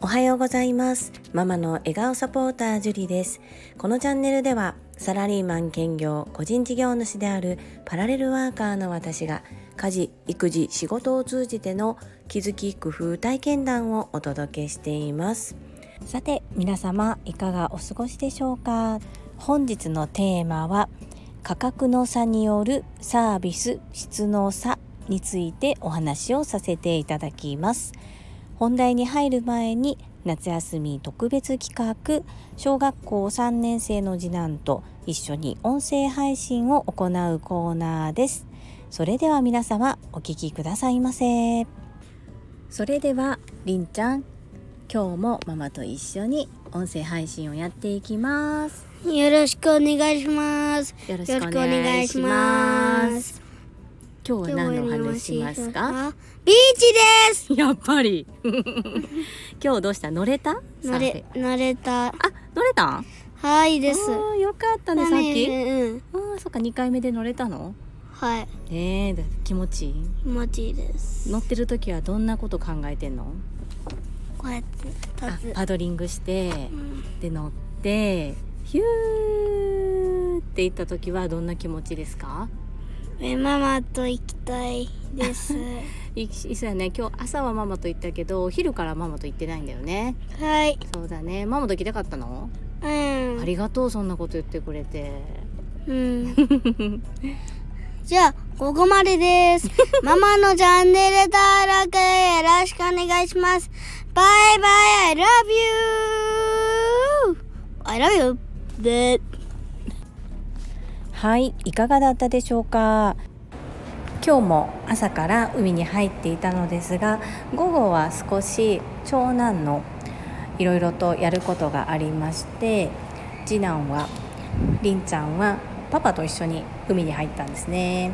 おはようございます。ママの笑顔サポータージュリです。このチャンネルではサラリーマン兼業個人事業主であるパラレルワーカーの私が家事育児仕事を通じての気づき工夫体験談をお届けしています。さて皆様いかがお過ごしでしょうか？本日のテーマは価格の差によるサービス質の差についてお話をさせていただきます。本題に入る前に夏休み特別企画。小学校3年生の次男と一緒に音声配信を行うコーナーです。それでは皆様お聞きくださいませ。それではりんちゃん今日もママと一緒に音声配信をやっていきます。よろしくお願いします。よろしくお願いします今日は何のお話しますか？ビーチです。やっぱり 今日どうした？乗れた？乗れ、乗れた。あ乗れた？はいです。よかったねださっき？うん。あーそっか2回目で乗れたの？はい。えー、だ気持ちいい？気持ちいいです。乗ってる時はどんなこと考えてんの？こうやってあ。パドリングしてうんで乗ってヒューって行った時はどんな気持ちですか？えママと行きたいです。いいそうやね今日朝はママと行ったけどお昼からママと行ってないんだよねはい。そうだねママと行きたかったの、うん。ありがとうそんなこと言ってくれてうん。じゃあ、ここまでです。ママのチャンネル登録よろしくお願いします。バイバイ !I love you!I love you! はいいかがだったでしょうか？今日も朝から海に入っていたのですが午後は少し長男のいろいろとやることがありまして次男はりんちゃんはパパと一緒に海に入ったんですね。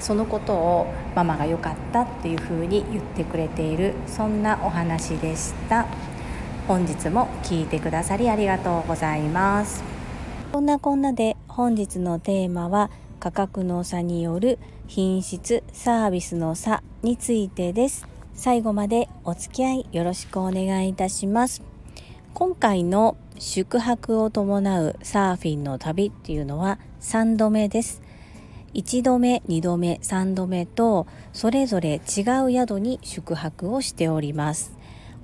そのことをママが良かったっていうふうに言ってくれているそんなお話でした。本日も聞いてくださりありがとうございます。そんなこんなで本日のテーマは価格の差による品質サービスの差についてです。最後までお付き合いよろしくお願いいたします。今回の宿泊を伴うサーフィンの旅っていうのは3度目です。1度目2度目3度目とそれぞれ違う宿に宿泊をしております。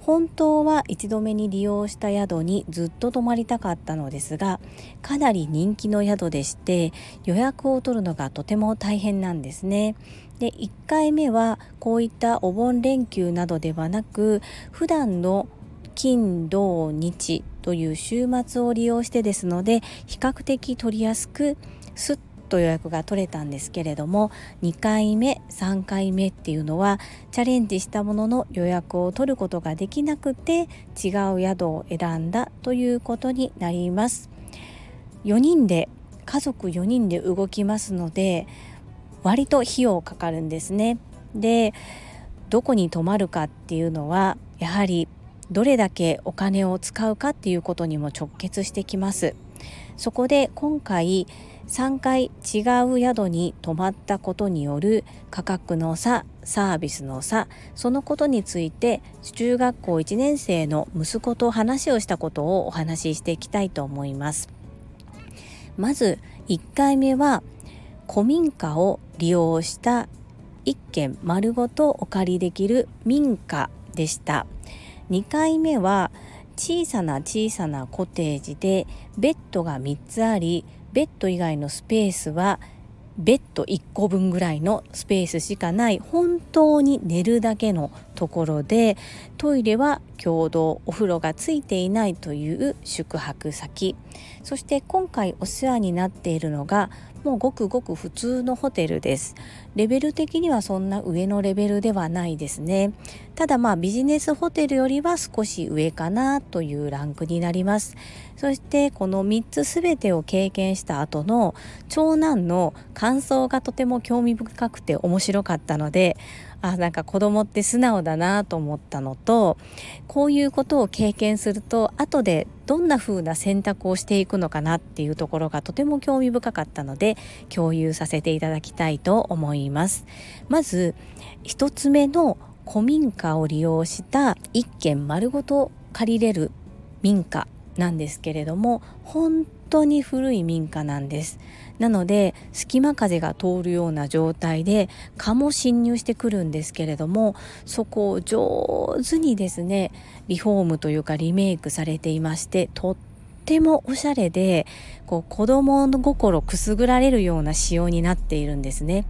本当は1度目に利用した宿にずっと泊まりたかったのですがかなり人気の宿でして予約を取るのがとても大変なんですね。で1回目はこういったお盆連休などではなく普段の金土日という週末を利用してですので比較的取りやすくすっと予約が取れたんですけれども2回目3回目っていうのはチャレンジしたものの予約を取ることができなくて違う宿を選んだということになります。4人で家族4人で動きますので割と費用かかるんですね。でどこに泊まるかっていうのはやはりどれだけお金を使うかっていうことにも直結してきます。そこで今回3回違う宿に泊まったことによる価格の差サービスの差そのことについて中学校1年生の息子と話をしたことをお話ししていきたいと思います。まず1回目は古民家を利用した1軒丸ごとお借りできる民家でした。2回目は小さな小さなコテージでベッドが3つありベッド以外のスペースはベッド1個分ぐらいのスペースしかない。本当に寝るだけのところでトイレは共同お風呂がついていないという宿泊先。そして今回お世話になっているのがもうごくごく普通のホテルです。レベル的にはそんな上のレベルではないですね。ただまあビジネスホテルよりは少し上かなというランクになります。そしてこの3つ全てを経験した後の長男の感想がとても興味深くて面白かったのであなんか子供って素直だなと思ったのとこういうことを経験すると後でどんな風な選択をしていくのかなっていうところがとても興味深かったので共有させていただきたいと思います。まず1つ目の古民家を利用した一軒丸ごと借りれる民家なんですけれども本当に古い民家なんです。なので隙間風が通るような状態で蚊も侵入してくるんですけれどもそこを上手にですねリフォームというかリメイクされていましてとってもおしゃれでこう子供の心くすぐられるような仕様になっているんですね。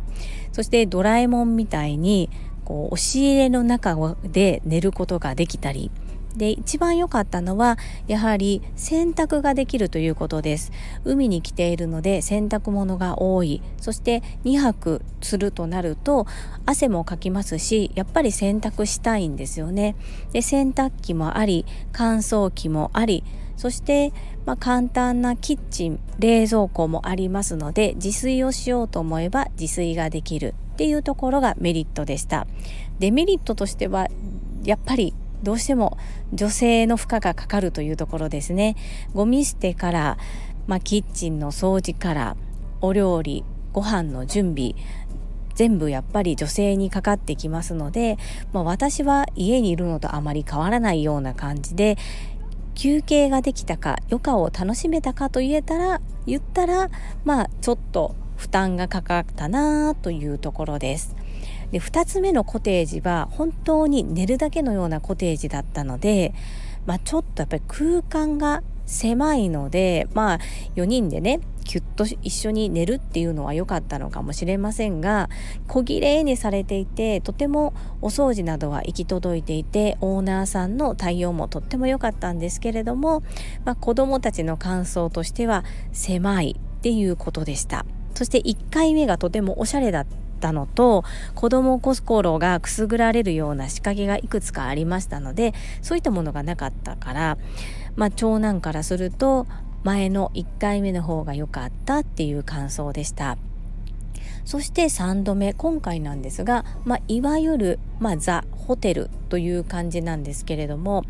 そしてドラえもんみたいにこう押し入れの中で寝ることができたりで一番良かったのはやはり洗濯ができるということです。海に来ているので洗濯物が多い。そして2泊するとなると汗もかきますしやっぱり洗濯したいんですよね。で洗濯機もあり乾燥機もありそして、まあ、簡単なキッチン冷蔵庫もありますので自炊をしようと思えば自炊ができるっていうところがメリットでした。デメリットとしてはやっぱりどうしても女性の負荷がかかるというところですねゴミ捨てから、まあ、キッチンの掃除からお料理ご飯の準備全部やっぱり女性にかかってきますので、まあ、私は家にいるのとあまり変わらないような感じで休憩ができたか余暇を楽しめたかと言えたら言ったらまあちょっと負担がかかったなというところです。で2つ目のコテージは本当に寝るだけのようなコテージだったので、まあ、ちょっとやっぱり空間が狭いのでまあ4人でねキュッと一緒に寝るっていうのは良かったのかもしれませんが小綺麗にされていてとてもお掃除などは行き届いていてオーナーさんの対応もとっても良かったんですけれども、まあ、子どもたちの感想としては狭いっていうことでした。そして1回目がとてもおしゃれだったったのと子供心がくすぐられるような仕掛けがいくつかありましたのでそういったものがなかったから、まあ、長男からすると前の1回目の方が良かったっていう感想でした。そして3度目今回なんですが、まあ、いわゆる、まあ、ザ・ホテルという感じなんですけれども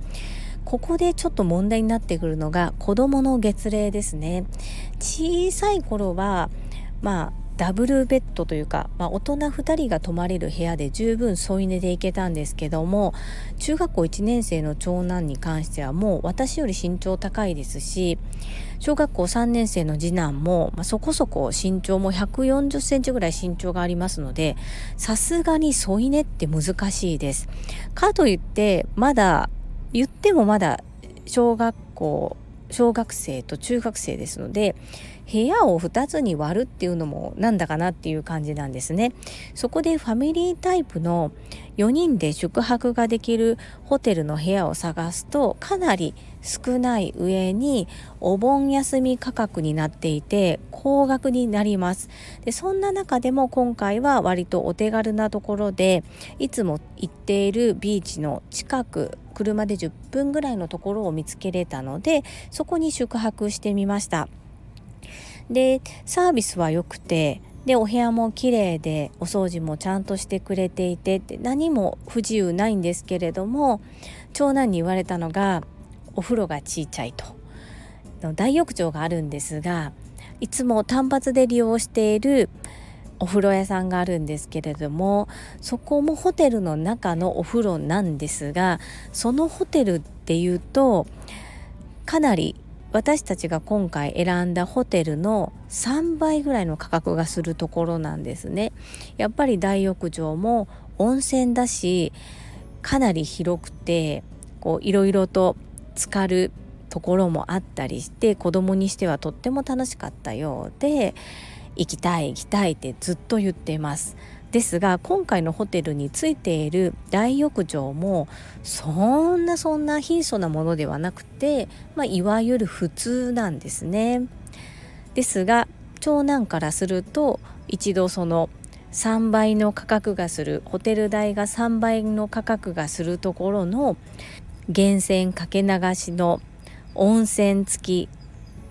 ここでちょっと問題になってくるのが子どもの月齢ですね小さい頃はまあダブルベッドというか、まあ、大人2人が泊まれる部屋で十分添い寝で行けたんですけども中学校1年生の長男に関してはもう私より身長高いですし小学校3年生の次男も、まあ、そこそこ身長も140センチぐらい身長がありますのでさすがに添い寝って難しいです。かといってまだ言ってもまだ小学校小学生と中学生ですので部屋を2つに割るっていうのもなんだかなっていう感じなんですね。そこでファミリータイプの4人で宿泊ができるホテルの部屋を探すとかなり少ない上にお盆休み価格になっていて高額になりますでそんな中でも今回は割とお手軽なところでいつも行っているビーチの近く車で10分ぐらいのところを見つけれたのでそこに宿泊してみました。でサービスは良くてでお部屋も綺麗でお掃除もちゃんとしてくれていてって何も不自由ないんですけれども長男に言われたのがお風呂が小さいと。大浴場があるんですがいつも単発で利用しているお風呂屋さんがあるんですけれどもそこもホテルの中のお風呂なんですがそのホテルっていうとかなり私たちが今回選んだホテルの3倍ぐらいの価格がするところなんですね。やっぱり大浴場も温泉だしかなり広くてこういろいろと浸かるところもあったりして子供にしてはとっても楽しかったようで行きたい行きたいってずっと言ってます。ですが今回のホテルについている大浴場もそんなそんな貧相なものではなくて、まあ、いわゆる普通なんですね。ですが長男からすると一度その3倍の価格がするホテル代が3倍の価格がするところの源泉かけ流しの温泉付き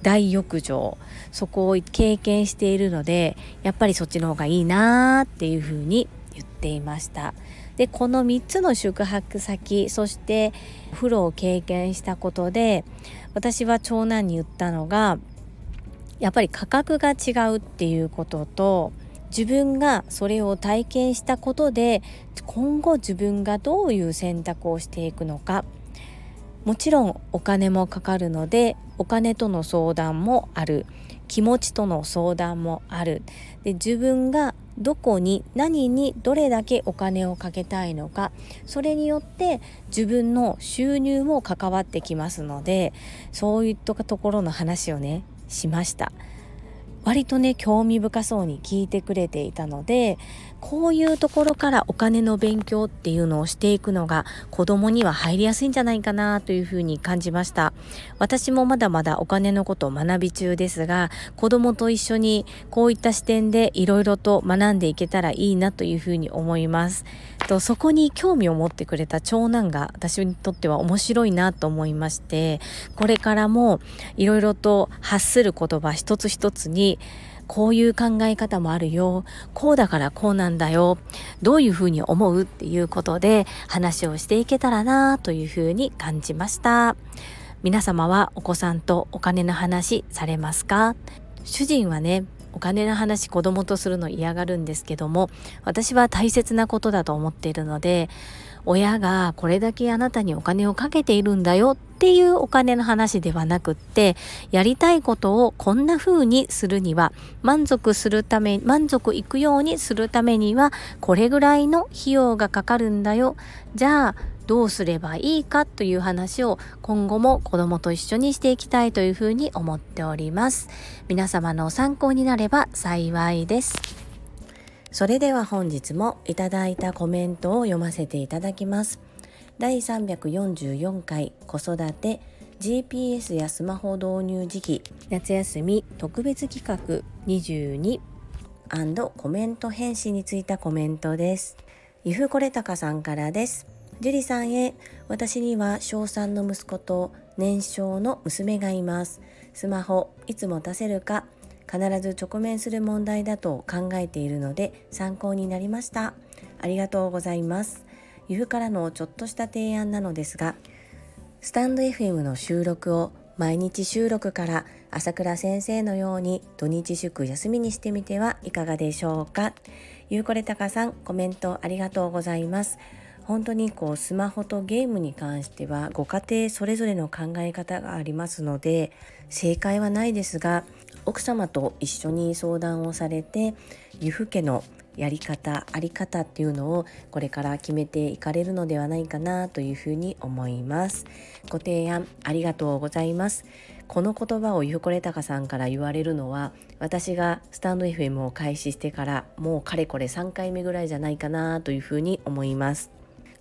大浴場そこを経験しているのでやっぱりそっちの方がいいなっていうふうに言っていました。でこの3つの宿泊先そしてお風呂を経験したことで私は長男に言ったのがやっぱり価格が違うっていうことと自分がそれを体験したことで今後自分がどういう選択をしていくのか。もちろんお金もかかるのでお金との相談もある。気持ちとの相談もある。で自分がどこに何にどれだけお金をかけたいのかそれによって自分の収入も関わってきますのでそういったところの話をねしました。割とね興味深そうに聞いてくれていたのでこういうところからお金の勉強っていうのをしていくのが子供には入りやすいんじゃないかなというふうに感じました。私もまだまだお金のことを学び中ですが子供と一緒にこういった視点でいろいろと学んでいけたらいいなというふうに思います。とそこに興味を持ってくれた長男が私にとっては面白いなと思いましてこれからもいろいろと発する言葉一つ一つにこういう考え方もあるよ。こうだからこうなんだよ。どういうふうに思うっていうことで話をしていけたらなというふうに感じました。皆様はお子さんとお金の話されますか？主人はねお金の話子供とするの嫌がるんですけども私は大切なことだと思っているので親がこれだけあなたにお金をかけているんだよっていうお金の話ではなくってやりたいことをこんな風にするには満足するため満足いくようにするためにはこれぐらいの費用がかかるんだよ。じゃあどうすればいいかという話を今後も子供と一緒にしていきたいというふうに思っております。皆様の参考になれば幸いです。それでは本日もいただいたコメントを読ませていただきます。第344回子育て GPS やスマホ導入時期夏休み特別企画22コメント返信についたコメントです。ゆふこれたかさんからです。樹里さんへ私には小3の息子と年少の娘がいます。スマホいつも出せるか必ず直面する問題だと考えているので参考になりました。ありがとうございます。ゆふからのちょっとした提案なのですがスタンド FM の収録を毎日収録から朝倉先生のように土日祝休みにしてみてはいかがでしょうか。ゆうこれたかさんコメントありがとうございます。本当にこうスマホとゲームに関してはご家庭それぞれの考え方がありますので正解はないですが奥様と一緒に相談をされて由布家のやり方あり方っていうのをこれから決めていかれるのではないかなというふうに思います。ご提案ありがとうございます。この言葉をゆうこれたかさんから言われるのは私がスタンド FM を開始してからもうかれこれ3回目ぐらいじゃないかなというふうに思います。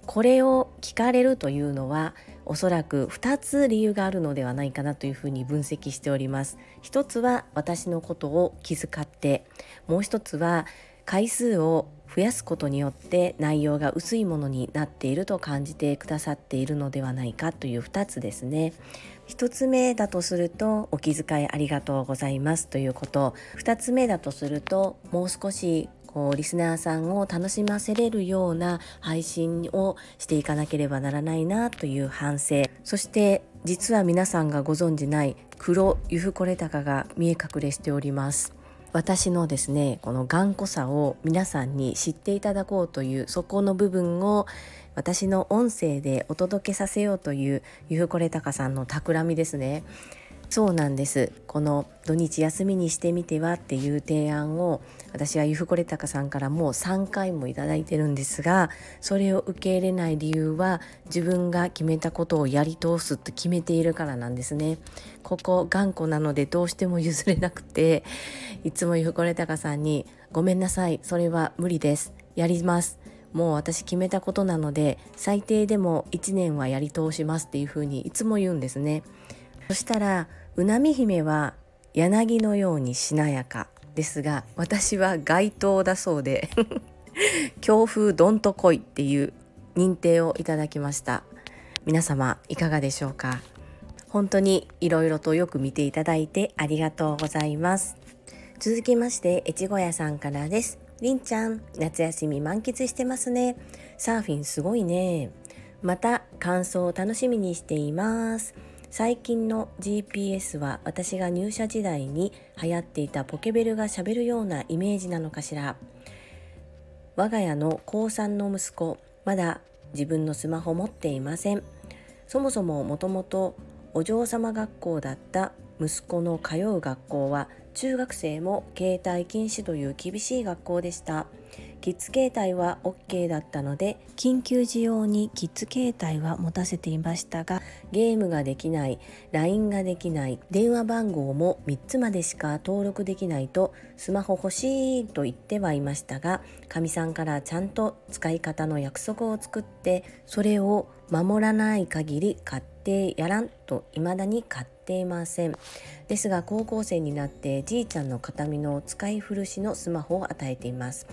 これを聞かれるというのはおそらく2つ理由があるのではないかなというふうに分析しております。一つは私のことを気遣ってもう一つは回数を増やすことによって内容が薄いものになっていると感じてくださっているのではないかという2つですね。1つ目だとするとお気遣いありがとうございますということ。2つ目だとするともう少しこうリスナーさんを楽しませれるような配信をしていかなければならないなという反省。そして実は皆さんがご存じない黒ユフコレタカが見え隠れしております。私のですねこの頑固さを皆さんに知っていただこうというそこの部分を私の音声でお届けさせようというユフコレタカさんの企みですね。そうなんです。この土日休みにしてみてはっていう提案を私はゆふこれたかさんからもう3回もいただいてるんですがそれを受け入れない理由は自分が決めたことをやり通すって決めているからなんですね。ここ頑固なのでどうしても譲れなくていつもゆふこれたかさんにごめんなさいそれは無理ですやります。もう私決めたことなので最低でも1年はやり通しますっていうふうにいつも言うんですね。そしたらうなみ姫は柳のようにしなやか。ですが私は街灯だそうで 強風どんと来いっていう認定をいただきました。皆様いかがでしょうか？本当にいろいろとよく見ていただいてありがとうございます。続きまして越後屋さんからです。りんちゃん夏休み満喫してますね。サーフィンすごいね。また感想を楽しみにしています。最近の GPS は私が入社時代に流行っていたポケベルがしゃべるようなイメージなのかしら。我が家の高3の息子まだ自分のスマホ持っていません。そもそももともとお嬢様学校だった息子の通う学校は中学生も携帯禁止という厳しい学校でした。キッズ携帯は OK だったので緊急時用にキッズ携帯は持たせていましたがゲームができない LINE ができない電話番号も3つまでしか登録できないとスマホ欲しいと言ってはいましたがかみさんからちゃんと使い方の約束を作ってそれを守らない限り買ってやらんと未だに買ってていません。ですが高校生になってじいちゃんの形見の使い古しのスマホを与えています。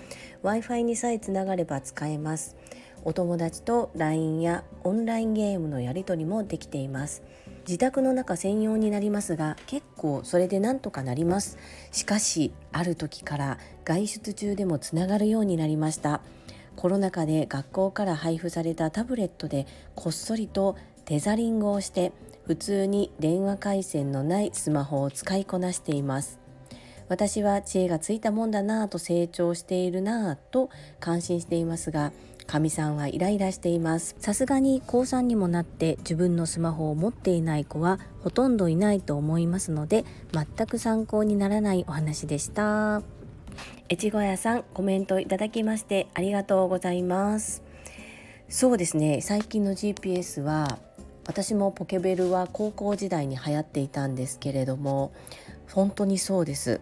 Wi-Fi にさえつながれば使えます。お友達と LINE やオンラインゲームのやり取りもできています。自宅の中専用になりますが結構それでなんとかなります。しかしある時から外出中でもつながるようになりました。コロナ禍で学校から配布されたタブレットでこっそりとテザリングをして普通に電話回線のないスマホを使いこなしています。私は知恵がついたもんだなぁと成長しているなぁと感心していますがかみさんはイライラしています。さすがに高3にもなって自分のスマホを持っていない子はほとんどいないと思いますので全く参考にならないお話でした。越後屋さんコメントいただきましてありがとうございます。そうですね最近の GPS は私もポケベルは高校時代に流行っていたんですけれども本当にそうです。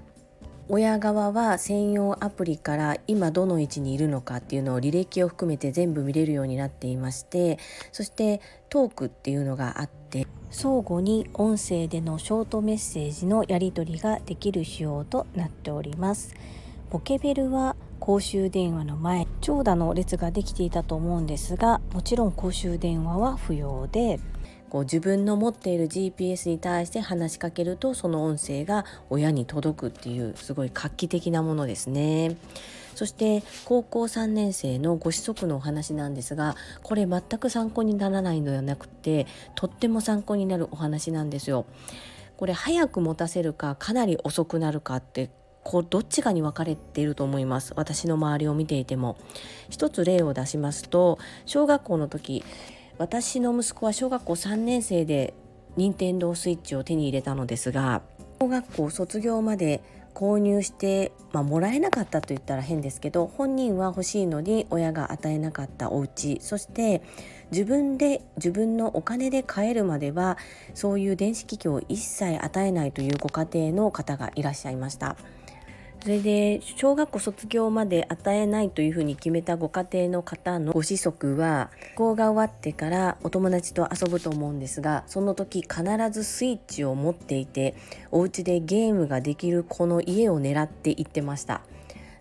親側は専用アプリから今どの位置にいるのかっていうのを履歴を含めて全部見れるようになっていましてそしてトークっていうのがあって相互に音声でのショートメッセージのやり取りができる仕様となっております。ポケベルは公衆電話の前長蛇の列ができていたと思うんですがもちろん公衆電話は不要でこう自分の持っている GPS に対して話しかけるとその音声が親に届くっていうすごい画期的なものですね。そして高校3年生のご子息のお話なんですがこれ全く参考にならないのではなくてとっても参考になるお話なんですよ。これ早く持たせるかかなり遅くなるかってこうどっちかに分かれていると思います私の周りを見ていても一つ例を出しますと小学校の時私の息子は小学校3年生で任天堂スイッチを手に入れたのですが小学校卒業まで購入して、まあ、もらえなかったと言ったら変ですけど本人は欲しいのに親が与えなかったお家そして自分で自分のお金で買えるまではそういう電子機器を一切与えないというご家庭の方がいらっしゃいました。それで小学校卒業まで与えないというふうに決めたご家庭の方のご子息は学校が終わってからお友達と遊ぶと思うんですがその時必ずスイッチを持っていてお家でゲームができる子の家を狙って行ってました。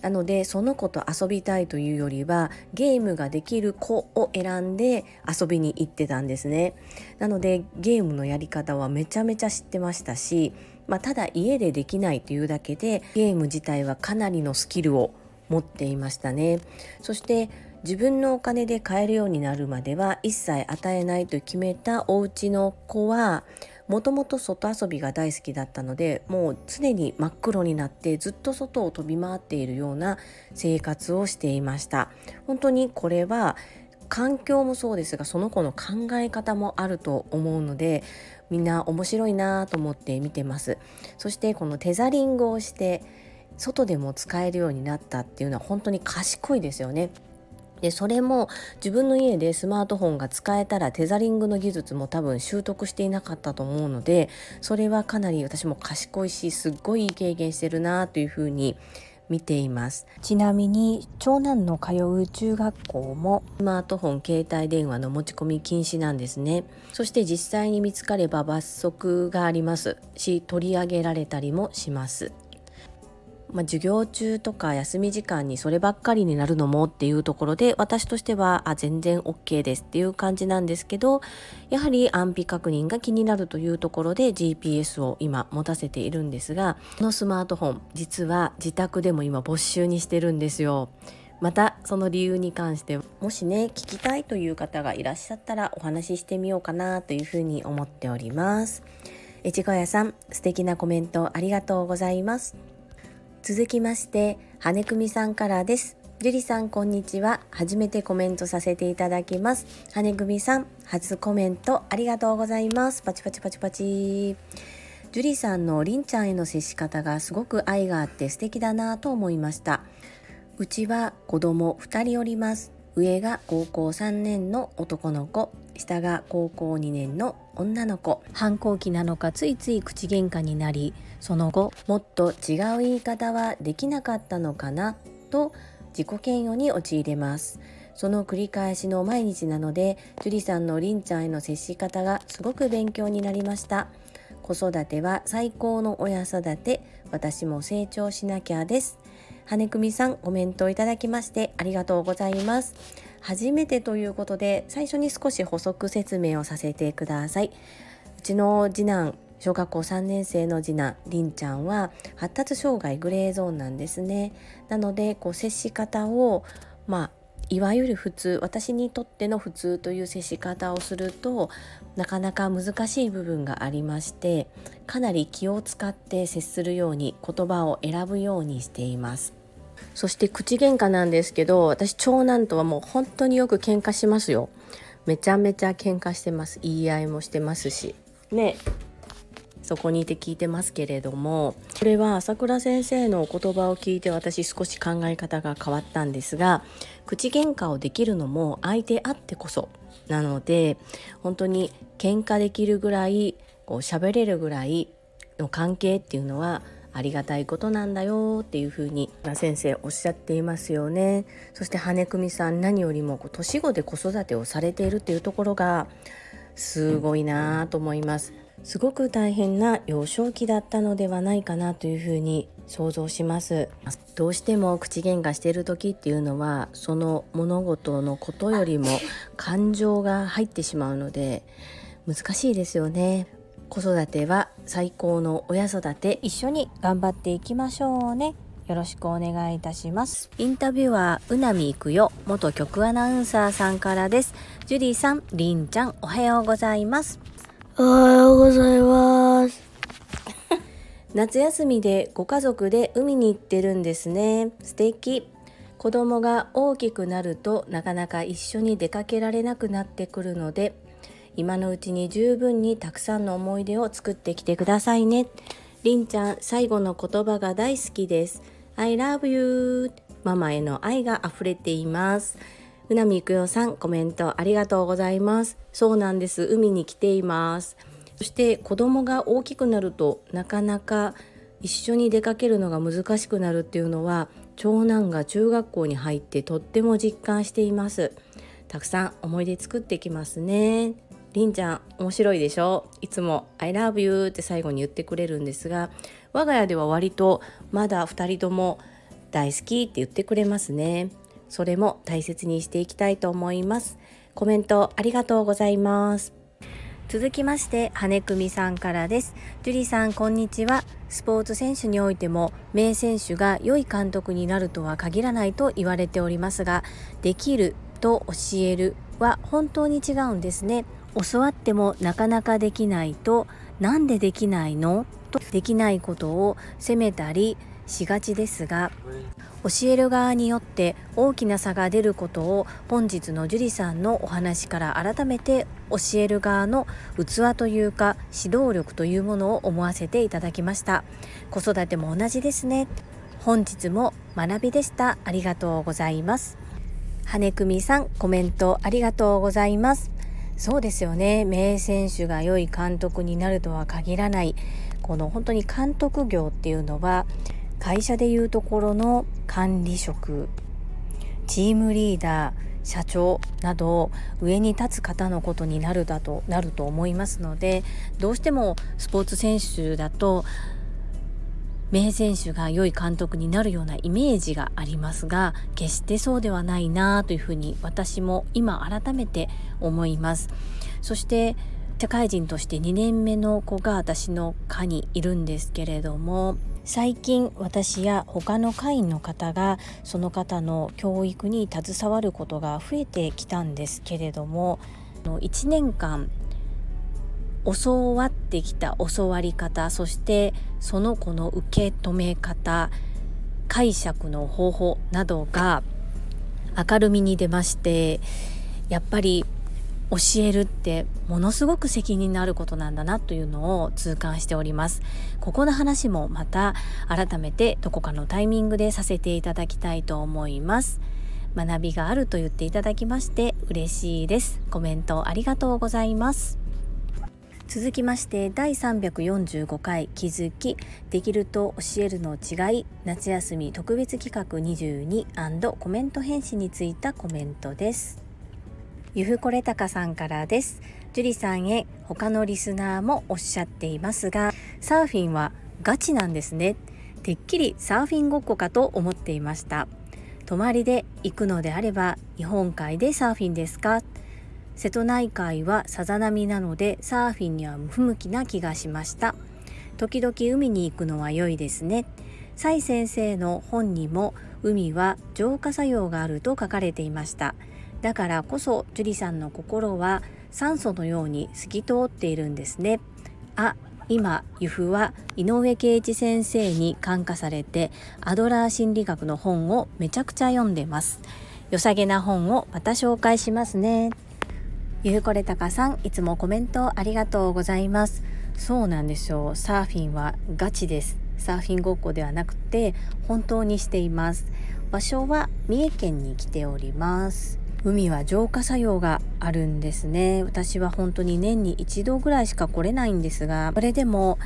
なのでその子と遊びたいというよりはゲームができる子を選んで遊びに行ってたんですねなのでゲームのやり方はめちゃめちゃ知ってましたしまあ、ただ家でできないというだけでゲーム自体はかなりのスキルを持っていましたね。そして自分のお金で買えるようになるまでは一切与えないと決めたお家の子はもともと外遊びが大好きだったのでもう常に真っ黒になってずっと外を飛び回っているような生活をしていました。本当にこれは環境もそうですがその子の考え方もあると思うのでみんな面白いなと思って見てます。そしてこのテザリングをして外でも使えるようになったっていうのは本当に賢いですよね。でそれも自分の家でスマートフォンが使えたらテザリングの技術も多分習得していなかったと思うのでそれはかなり私も賢いしすっごいいい経験してるなというふうに見ています。ちなみに長男の通う中学校もスマートフォン携帯電話の持ち込み禁止なんですね。そして実際に見つかれば罰則があります。し取り上げられたりもしますまあ、授業中とか休み時間にそればっかりになるのもっていうところで私としてはあ全然 OK ですっていう感じなんですけどやはり安否確認が気になるというところで GPS を今持たせているんですがこのスマートフォン実は自宅でも今没収にしてるんですよ。またその理由に関してもしね聞きたいという方がいらっしゃったらお話ししてみようかなというふうに思っております越後屋さん素敵なコメントありがとうございます続きまして羽組さんからです。樹里さんこんにちは。初めてコメントさせていただきます。羽組さん初コメントありがとうございます。パチパチパチパチ。樹里さんのりんちゃんへの接し方がすごく愛があって素敵だなと思いました。うちは子供2人おります。上が高校3年の男の子。下が高校2年の女の子。反抗期なのかついつい口喧嘩になりその後もっと違う言い方はできなかったのかな？と自己嫌悪に陥れます。その繰り返しの毎日なので樹里さんのりんちゃんへの接し方がすごく勉強になりました。子育ては最高の親育て。私も成長しなきゃです。羽組さんコメントをいただきましてありがとうございます。初めてということで最初に少し補足説明をさせてください。うちの次男小学校3年生の次男りんちゃんは発達障害グレーゾーンなんですね。なのでこう接し方をまあいわゆる普通私にとっての普通という接し方をするとなかなか難しい部分がありましてかなり気を使って接するように言葉を選ぶようにしています。そして口喧嘩なんですけど私長男とはもう本当によく喧嘩しますよ。めちゃめちゃ喧嘩してます。言い合いもしてますし。ね。そこにいて聞いてますけれどもこれは朝倉先生のお言葉を聞いて私少し考え方が変わったんですが口喧嘩をできるのも相手あってこそなので本当に喧嘩できるぐらいこう喋れるぐらいの関係っていうのはありがたいことなんだよっていうふうに先生おっしゃっていますよね。そして羽組さん何よりも年子で子育てをされているっていうところがすごいなと思います。すごく大変な幼少期だったのではないかなというふうに想像します。どうしても口喧嘩してる時っていうのはその物事のことよりも 感情が入ってしまうので難しいですよね。子育ては最高の親育て一緒に頑張っていきましょうね。よろしくお願いいたします。インタビュアーうなみいくよ元局アナウンサーさんからです。ジュリーさんりんちゃんおはようございますおはようございます 夏休みでご家族で海に行ってるんですね素敵子供が大きくなるとなかなか一緒に出かけられなくなってくるので今のうちに十分にたくさんの思い出を作ってきてくださいね。りんちゃん、最後の言葉が大好きです。I love you ママへの愛が溢れています。うなみくよさん、コメントありがとうございます。そうなんです。海に来ています。そして子供が大きくなるとなかなか一緒に出かけるのが難しくなるっていうのは長男が中学校に入ってとっても実感しています。たくさん思い出作ってきますね。りんちゃん面白いでしょ？いつも I love you って最後に言ってくれるんですが我が家では割とまだ2人とも大好きって言ってくれますねそれも大切にしていきたいと思います。コメントありがとうございます。続きまして羽組さんからです。樹里さんこんにちは。スポーツ選手においても名選手が良い監督になるとは限らないと言われておりますができると教えるは本当に違うんですね。教わってもなかなかできないとなんでできないの？とできないことを責めたりしがちですが教える側によって大きな差が出ることを本日の樹里さんのお話から改めて教える側の器というか指導力というものを思わせていただきました。子育ても同じですね。本日も学びでした。ありがとうございます。羽組さんコメントありがとうございます。そうですよね。名選手が良い監督になるとは限らない。この本当に監督業っていうのは会社でいうところの管理職チームリーダー社長など上に立つ方のことになるだとなると思いますのでどうしてもスポーツ選手だと名選手が良い監督になるようなイメージがありますが決してそうではないなというふうに私も今改めて思います。そして社会人として2年目の子が私の科にいるんですけれども最近私や他の会員の方がその方の教育に携わることが増えてきたんですけれども1年間教わってきた教わり方そしてその子の受け止め方解釈の方法などが明るみに出ましてやっぱり教えるってものすごく責任のあることなんだなというのを痛感しております。ここの話もまた改めてどこかのタイミングでさせていただきたいと思います。学びがあると言っていただきまして嬉しいです。コメントありがとうございます。続きまして第345回気づきできると教えるの違い夏休み特別企画22コメント返信についたコメントです。ゆふこれたかさんからです。樹里さんへ他のリスナーもおっしゃっていますがサーフィンはガチなんですね。てっきりサーフィンごっこかと思っていました。泊まりで行くのであれば日本海でサーフィンですか？瀬戸内海はさざ波なのでサーフィンには不向きな気がしました。時々海に行くのは良いですね。蔡先生の本にも海は浄化作用があると書かれていました。だからこそ樹里さんの心は酸素のように透き通っているんですね。あ今由布は井上圭一先生に感化されてアドラー心理学の本をめちゃくちゃ読んでます。良さげな本をまた紹介しますね。ゆうこれたかさんいつもコメントありがとうございます。そうなんですよ。サーフィンはガチです。サーフィンごっこではなくて本当にしています。場所は三重県に来ております。海は浄化作用があるんですね。私は本当に年に一度ぐらいしか来れないんですがそれでも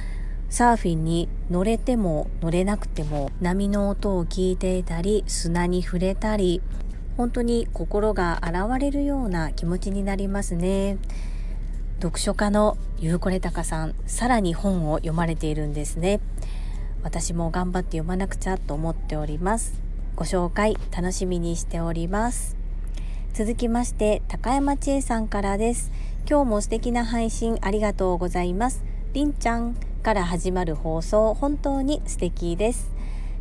サーフィンに乗れても乗れなくても波の音を聞いていたり砂に触れたり本当に心が洗われるような気持ちになりますね。読書家のゆうこれたかさんさらに本を読まれているんですね。私も頑張って読まなくちゃと思っております。ご紹介楽しみにしております。続きまして高山千恵さんからです。今日も素敵な配信ありがとうございます。りんちゃんから始まる放送本当に素敵です。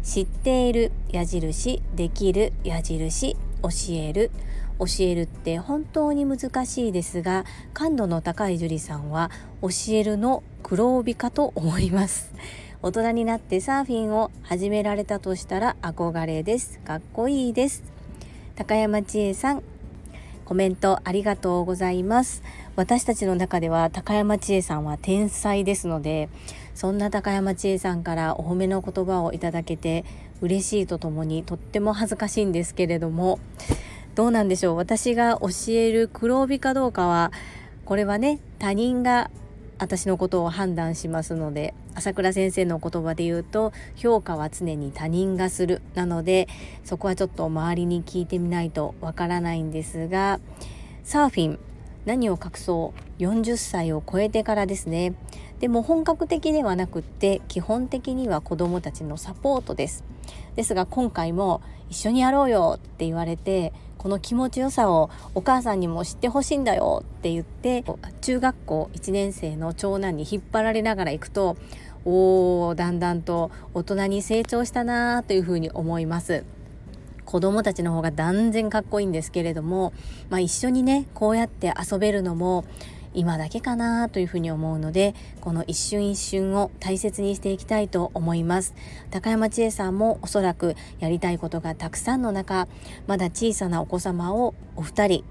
知っている矢印できる矢印教える。教えるって本当に難しいですが感度の高い樹里さんは教えるの黒帯かと思います。大人になってサーフィンを始められたとしたら憧れです。かっこいいです。高山千恵さんコメントありがとうございます。私たちの中では高山千恵さんは天才ですのでそんな高山千恵さんからお褒めの言葉をいただけて嬉しいとともにとっても恥ずかしいんですけれどもどうなんでしょう？私が教える黒帯かどうかはこれはね他人が私のことを判断しますので朝倉先生の言葉で言うと評価は常に他人がするなのでそこはちょっと周りに聞いてみないとわからないんですがサーフィン何を隠そう？40歳を超えてからですね。でも本格的ではなくって基本的には子どもたちのサポートです。ですが今回も一緒にやろうよって言われてこの気持ちよさをお母さんにも知ってほしいんだよって言って中学校1年生の長男に引っ張られながら行くとおーだんだんと大人に成長したなというふうに思います。子供たちの方が断然かっこいいんですけれども、まあ、一緒にねこうやって遊べるのも今だけかなというふうに思うのでこの一瞬一瞬を大切にしていきたいと思います。高山千恵さんもおそらくやりたいことがたくさんの中まだ小さなお子様をお二人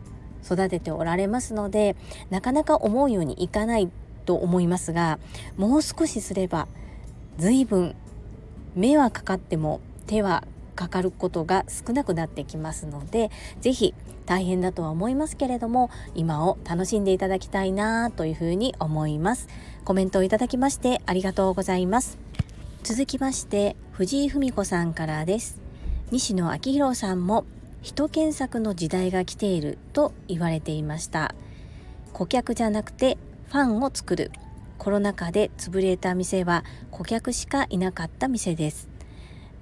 育てておられますのでなかなか思うようにいかないと思いますがもう少しすれば随分目はかかっても手はかかることが少なくなってきますので是非大変だとは思いますけれども今を楽しんでいただきたいなというふうに思います。コメントをいただきましてありがとうございます。続きまして藤井文子さんからです。西野昭弘さんも人検索の時代が来ていると言われていました。顧客じゃなくてファンを作る。コロナ禍で潰れた店は顧客しかいなかった店です。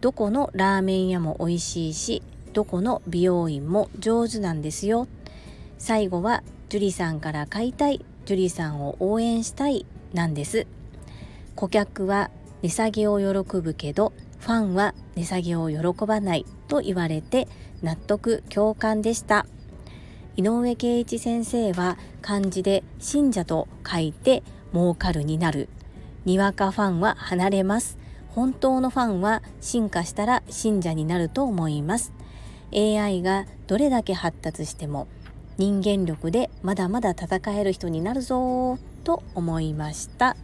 どこのラーメン屋も美味しいしどこの美容院も上手なんですよ。最後は樹里さんから買いたい樹里さんを応援したいなんです。顧客は値下げを喜ぶけどファンは値下げを喜ばないと言われて納得共感でした。井上圭一先生は漢字で信者と書いて儲かるになる。にわかファンは離れます。本当のファンは進化したら信者になると思います。AI がどれだけ発達しても人間力でまだまだ戦える人になるぞと思いました。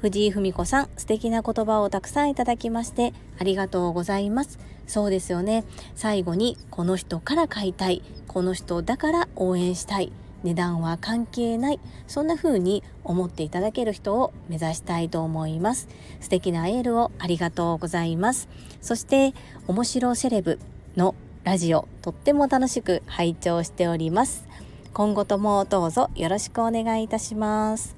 藤井文子さん素敵な言葉をたくさんいただきましてありがとうございます。そうですよね。最後にこの人から買いたい。この人だから応援したい。値段は関係ないそんな風に思っていただける人を目指したいと思います。素敵なエールをありがとうございます。そして面白セレブのラジオとっても楽しく拝聴しております。今後ともどうぞよろしくお願いいたします。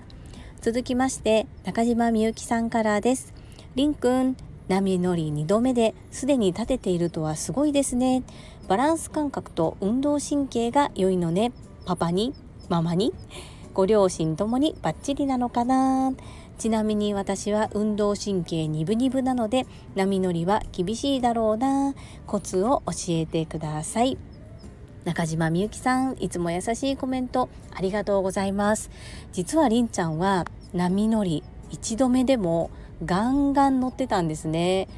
続きまして中島みゆきさんからです。りんくん波乗り2度目ですでに立てているとはすごいですね。バランス感覚と運動神経が良いのね。パパにママにご両親ともにバッチリなのかな。ちなみに私は運動神経ニブニブなので波乗りは厳しいだろうな。コツを教えてください。中島みゆきさんいつも優しいコメントありがとうございます。実はりんちゃんは波乗り1度目でもガンガン乗ってたんですね。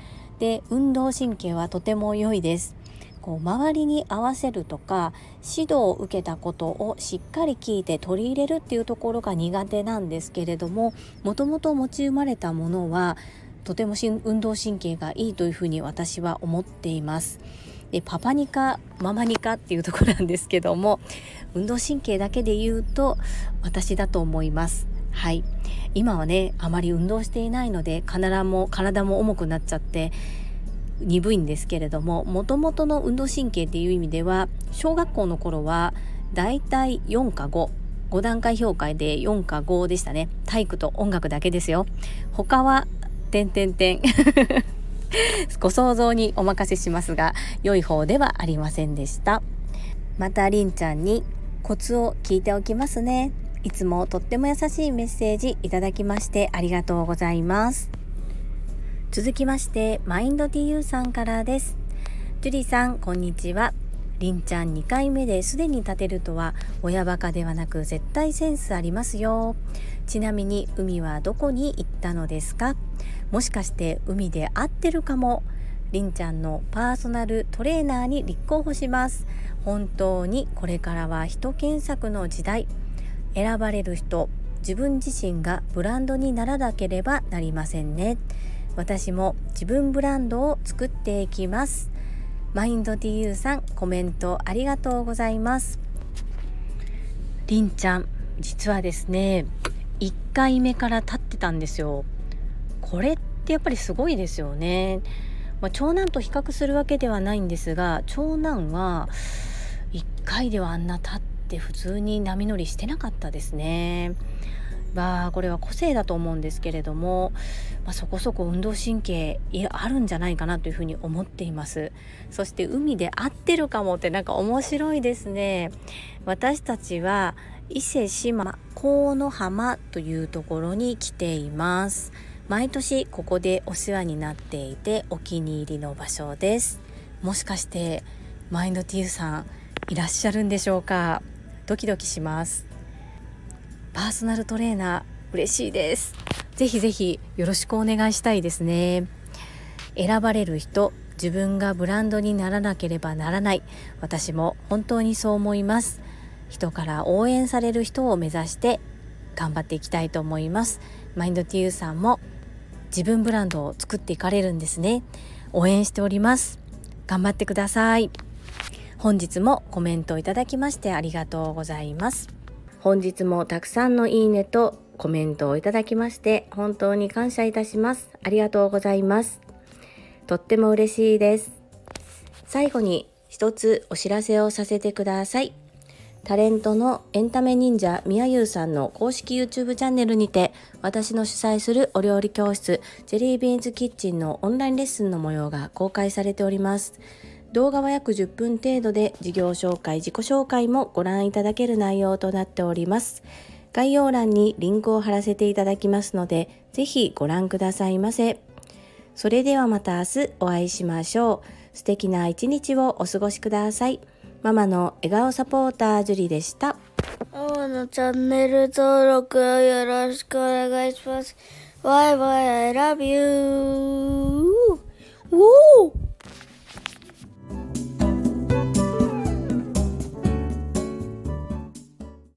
で運動神経はとても良いです。こう周りに合わせるとか指導を受けたことをしっかり聞いて取り入れるっていうところが苦手なんですけれどももともと持ち生まれたものはとても運動神経がいいというふうに私は思っています。でパパニカママニカっていうとこなんですけども運動神経だけで言うと私だと思いますはい今はねあまり運動していないので体も体も重くなっちゃって鈍いんですけれどももともとの運動神経っていう意味では小学校の頃はだいたい4か55段階評価で4か5でしたね。体育と音楽だけですよ。他は点点点ご想像にお任せしますが良い方ではありませんでした。またりんちゃんにコツを聞いておきますね。いつもとっても優しいメッセージいただきましてありがとうございます。続きましてマインド TU さんからです。ジュリさんこんにちは。りんちゃん2回目ですでに立てるとは親バカではなく絶対センスありますよ。ちなみに海はどこに行ったのですか？もしかして海で会ってるかも？りんちゃんのパーソナルトレーナーに立候補します。本当にこれからは人検索の時代。選ばれる人自分自身がブランドにならなければなりませんね。私も自分ブランドを作っていきます。マインド TU さんコメントありがとうございます。りんちゃん実はですね1回目から立ってたんですよ。これってやっぱりすごいですよね、まあ、長男と比較するわけではないんですが長男は1回ではあんな立って普通に波乗りしてなかったですね。まあこれは個性だと思うんですけれども、まあ、そこそこ運動神経あるんじゃないかなというふうに思っています。そして海で合ってるかもってなんか面白いですね。私たちは伊勢志摩河野浜というところに来ています。毎年ここでお世話になっていてお気に入りの場所です。もしかしてマインド T さんいらっしゃるんでしょうか？ドキドキします。パーソナルトレーナー嬉しいです。ぜひぜひよろしくお願いしたいですね。選ばれる人自分がブランドにならなければならない。私も本当にそう思います。人から応援される人を目指して頑張っていきたいと思います。マインド TU さんも自分ブランドを作っていかれるんですね。応援しております。頑張ってください。本日もコメントいただきましてありがとうございます。本日もたくさんのいいねとコメントをいただきまして本当に感謝いたします。ありがとうございます。とっても嬉しいです。最後に一つお知らせをさせてください。タレントのエンタメ忍者みやゆうさんの公式 YouTube チャンネルにて私の主催するお料理教室ジェリービーンズキッチンのオンラインレッスンの模様が公開されております。動画は約10分程度で事業紹介自己紹介もご覧いただける内容となっております概要欄にリンクを貼らせていただきますのでぜひご覧くださいませそれではまた明日お会いしましょう素敵な一日をお過ごしくださいママの笑顔サポータージュリでした。ママのチャンネル登録よろしくお願いします。バイバイ、I love you! おー